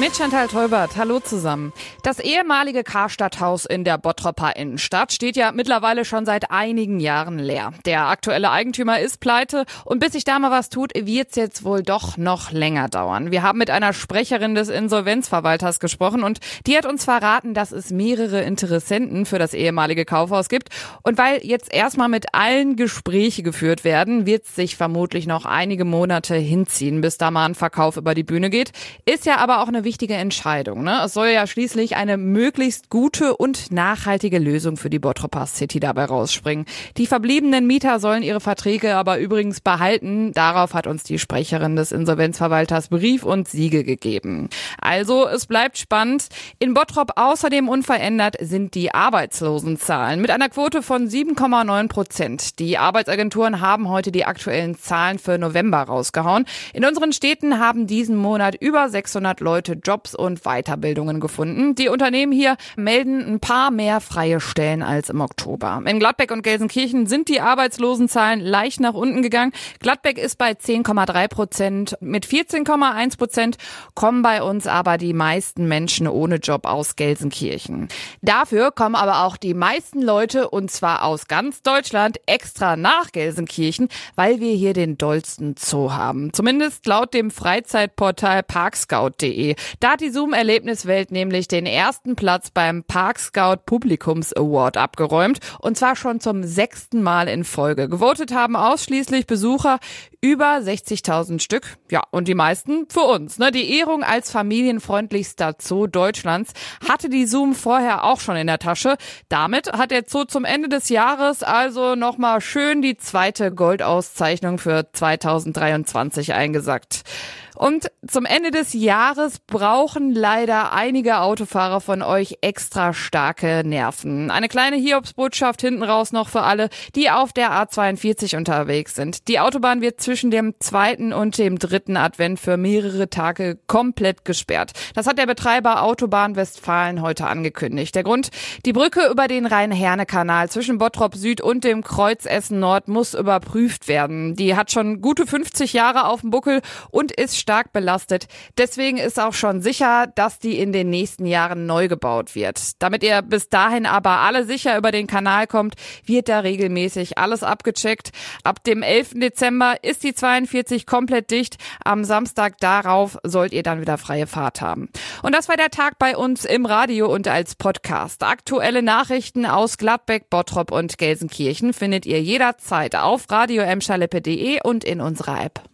Mit Chantal Teubert, hallo zusammen. Das ehemalige Karstadthaus in der Bottropper Innenstadt steht ja mittlerweile schon seit einigen Jahren leer. Der aktuelle Eigentümer ist pleite und bis sich da mal was tut, wird's jetzt wohl doch noch länger dauern. Wir haben mit einer Sprecherin des Insolvenzverwalters gesprochen und die hat uns verraten, dass es mehrere Interessenten für das ehemalige Kaufhaus gibt. Und weil jetzt erstmal mit allen Gespräche geführt werden, wird's sich vermutlich noch einige Monate hinziehen, bis da mal ein Verkauf über die Bühne geht. Ist ja aber auch eine wichtige Entscheidung. Ne? Es soll ja schließlich eine möglichst gute und nachhaltige Lösung für die Bottroper City dabei rausspringen. Die verbliebenen Mieter sollen ihre Verträge aber übrigens behalten. Darauf hat uns die Sprecherin des Insolvenzverwalters Brief und Siegel gegeben. Also, es bleibt spannend. In Bottrop außerdem unverändert sind die Arbeitslosenzahlen mit einer Quote von 7,9 Prozent. Die Arbeitsagenturen haben heute die aktuellen Zahlen für November rausgehauen. In unseren Städten haben diesen Monat über 600 Leute Jobs und Weiterbildungen gefunden. Die Unternehmen hier melden ein paar mehr freie Stellen als im Oktober. In Gladbeck und Gelsenkirchen sind die Arbeitslosenzahlen leicht nach unten gegangen. Gladbeck ist bei 10,3 Prozent. Mit 14,1 Prozent kommen bei uns aber die meisten Menschen ohne Job aus Gelsenkirchen. Dafür kommen aber auch die meisten Leute, und zwar aus ganz Deutschland, extra nach Gelsenkirchen, weil wir hier den dollsten Zoo haben. Zumindest laut dem Freizeitportal parkscout.de. Da hat die Zoom-Erlebniswelt nämlich den ersten Platz beim Park Scout Publikums Award abgeräumt und zwar schon zum sechsten Mal in Folge. Gewotet haben ausschließlich Besucher über 60.000 Stück. Ja, und die meisten für uns. Ne? Die Ehrung als familienfreundlichster Zoo Deutschlands hatte die Zoom vorher auch schon in der Tasche. Damit hat der Zoo zum Ende des Jahres also nochmal schön die zweite Goldauszeichnung für 2023 eingesackt. Und zum Ende des Jahres brauchen leider einige Autofahrer von euch extra starke Nerven. Eine kleine Hiobsbotschaft hinten raus noch für alle, die auf der A42 unterwegs sind. Die Autobahn wird zwischen dem zweiten und dem dritten Advent für mehrere Tage komplett gesperrt. Das hat der Betreiber Autobahn Westfalen heute angekündigt. Der Grund, die Brücke über den Rhein-Herne-Kanal zwischen Bottrop Süd und dem Kreuz Essen Nord muss überprüft werden. Die hat schon gute 50 Jahre auf dem Buckel und ist stark belastet. Deswegen ist auch schon sicher, dass die in den nächsten Jahren neu gebaut wird. Damit ihr bis dahin aber alle sicher über den Kanal kommt, wird da regelmäßig alles abgecheckt. Ab dem 11. Dezember ist die 42 komplett dicht. Am Samstag darauf sollt ihr dann wieder freie Fahrt haben. Und das war der Tag bei uns im Radio und als Podcast. Aktuelle Nachrichten aus Gladbeck, Bottrop und Gelsenkirchen findet ihr jederzeit auf radio und in unserer App.